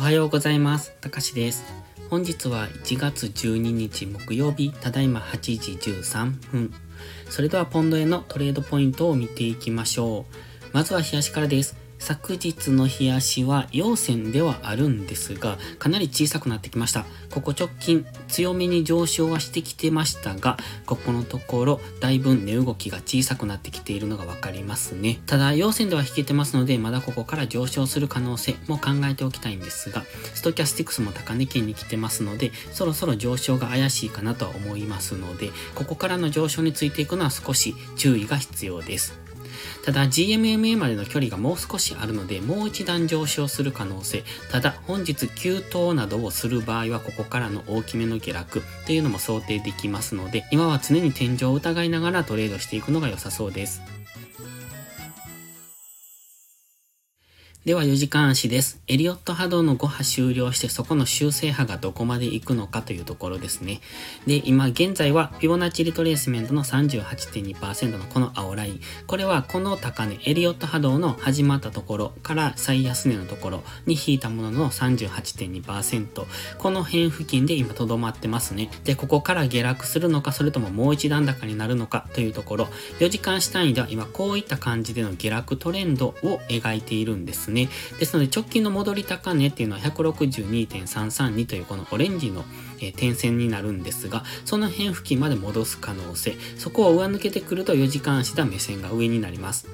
おはようございます。たかしです。本日は1月12日木曜日、ただいま8時13分。それではポンドへのトレードポイントを見ていきましょう。まずは冷やしからです。昨日の冷やしは陽線ではあるんですが、かなり小さくなってきました。ここ直近強めに上昇はしてきてましたが、ここのところだいぶ値動きが小さくなってきているのがわかりますね。ただ陽線では引けてますので、まだここから上昇する可能性も考えておきたいんですが、ストキャスティクスも高値圏に来てますので、そろそろ上昇が怪しいかなとは思いますので、ここからの上昇についていくのは少し注意が必要です。ただ GMMA までの距離がもう少しあるので、もう一段上昇する可能性。ただ、本日急騰などをする場合は、ここからの大きめの下落というのも想定できますので、今は常に天井を疑いながらトレードしていくのが良さそうです。では4時間足です。エリオット波動の5波終了してそこの修正波がどこまで行くのかというところですね。で、今現在はフィボナッチリトレースメントの38.2%のこの青ライン。これはこの高値、エリオット波動の始まったところから最安値のところに引いたものの38.2%。この辺付近で今留まってますね。で、ここから下落するのか、それとももう一段高になるのかというところ、4時間足単位では今こういった感じでの下落トレンドを描いているんですね。ですので直近の戻り高値っていうのは162.332というこのオレンジのえ点線になるんですが、その辺付近まで戻す可能性、そこを上抜けてくると4時間足では目線が上になります。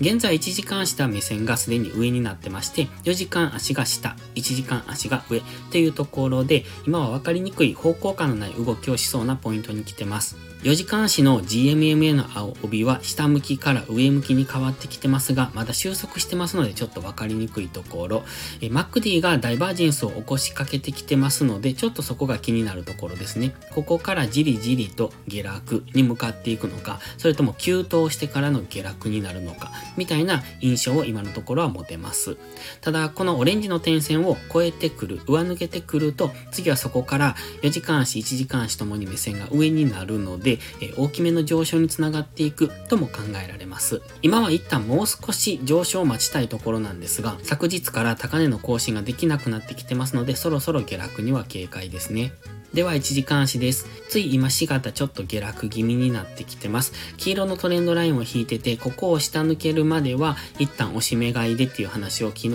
現在1時間足では目線がすでに上になってまして、4時間足が下、1時間足が上というところで、今は分かりにくい方向感のない動きをしそうなポイントに来てます。4時間足の GMMA の青帯は下向きから上向きに変わってきてますが、まだ収束してますのでちょっと分かりにくいところ。え MacD がダイバージェンスを起こしかけてきてますので、ちょっとそこが気気になるところですね。ここからじりじりと下落に向かっていくのか、それとも急騰してからの下落になるのか、みたいな印象を今のところは持てます。ただ、このオレンジの点線を越えてくる、上抜けてくると、次はそこから4時間足、1時間足ともに目線が上になるので、え大きめの上昇につながっていくとも考えられます。今は一旦もう少し上昇を待ちたいところなんですが、昨日から高値の更新ができなくなってきてますので、そろそろ下落には警戒ですね。では1時間足です。つい今4型ちょっと下落気味になってきてます。黄色のトレンドラインを引いてて、ここを下抜けるまでは一旦押し目買いでっていう話を昨日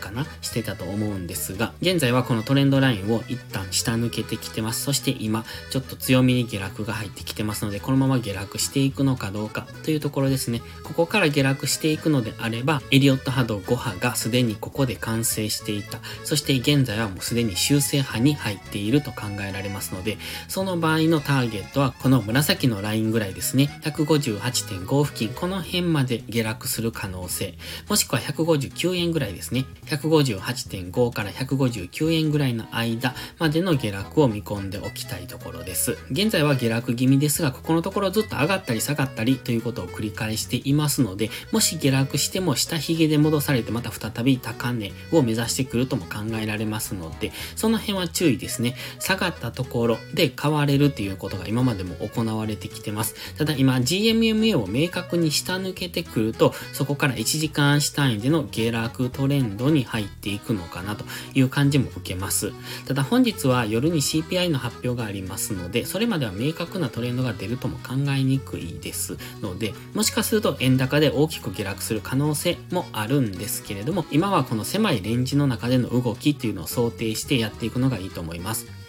かな？してたと思うんですが、現在はこのトレンドラインを一旦下抜けてきてます。そして今、ちょっと強めに下落が入ってきてますので、このまま下落していくのかどうかというところですね。ここから下落していくのであれば、エリオット波動5波がすでにここで完成していた。そして現在はもうすでに修正波に入っていると考えられますので、その場合のターゲットはこの紫のラインぐらいですね。158.5付近、この辺まで下落する可能性。もしくは159円ぐらいですね。158.5から159円ぐらいの間までの下落を見込んでおきたいところです。現在は下落気味ですが、ここのところずっと上がったり下がったりということを繰り返していますので、もし下落しても下髭で戻されてまた再び高値を目指してくるとも考えられますので、その辺は注意ですね。下がったところで買われるっていうことが今までも行われてきてます。ただ今 GMMA を明確に下抜けてくると、そこから1時間足単位での下落トレンドにに入っていくのかなという感じも受けます。ただ本日は夜に CPI の発表がありますので、それまでは明確なトレンドが出るとも考えにくいですので、もしかすると円高で大きく下落する可能性もあるんですけれども、今はこの狭いレンジの中での動きっていうのを想定してやっていくのがいいと思います。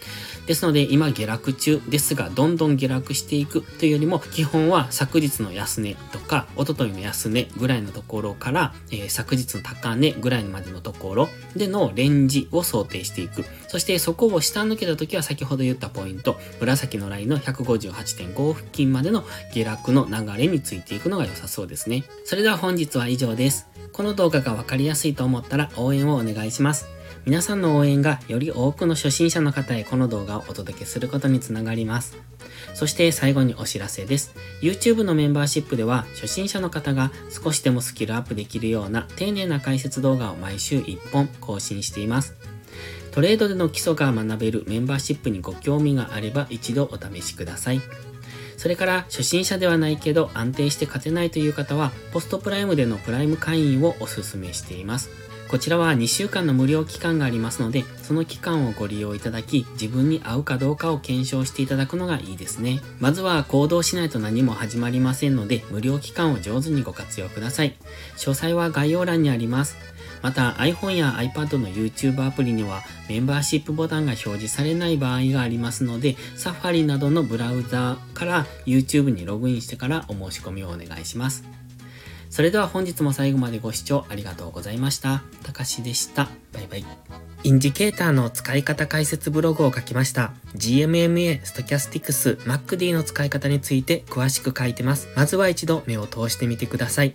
ですので今下落中ですがどんどん下落していくというよりも基本は昨日の安値とか一昨日の安値ぐらいのところから、えー昨日の高値ぐらいまでのところでのレンジを想定していく。そしてそこを下抜けた時は先ほど言ったポイント。紫のラインの158.5付近までの下落の流れについていくの。が良さそうですねそれでは本日は以上です。この動画がわかりやすいと思ったら応援をお願いします。皆さんの応援がより多くの初心者の方へこの動画をお届けすることにつながります。そして最後にお知らせです。YouTube のメンバーシップでは初心者の方が少しでもスキルアップできるような丁寧な解説動画を毎週1本更新しています。トレードでの基礎が学べるメンバーシップにご興味があれば一度お試しください。それから初心者ではないけど安定して勝てないという方はポストプライムでのプライム会員をお勧めしています。こちらは2週間の無料期間がありますので、その期間をご利用いただき、自分に合うかどうかを検証していただくのがいいですね。まずは行動しないと何も始まりませんので、無料期間を上手にご活用ください。詳細は概要欄にあります。また iPhone や iPad の YouTube アプリにはメンバーシップボタンが表示されない場合がありますので、Safari などのブラウザから YouTube にログインしてからお申し込みをお願いします。それでは本日も最後までご視聴ありがとうございました。たかしでした。バイバイ。インジケーターの使い方解説ブログを書きました。GMMA、Stochastics、MacD の使い方について詳しく書いてます。まずは一度目を通してみてください。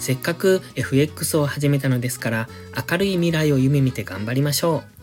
せっかく FX を始めたのですから、明るい未来を夢見て頑張りましょう。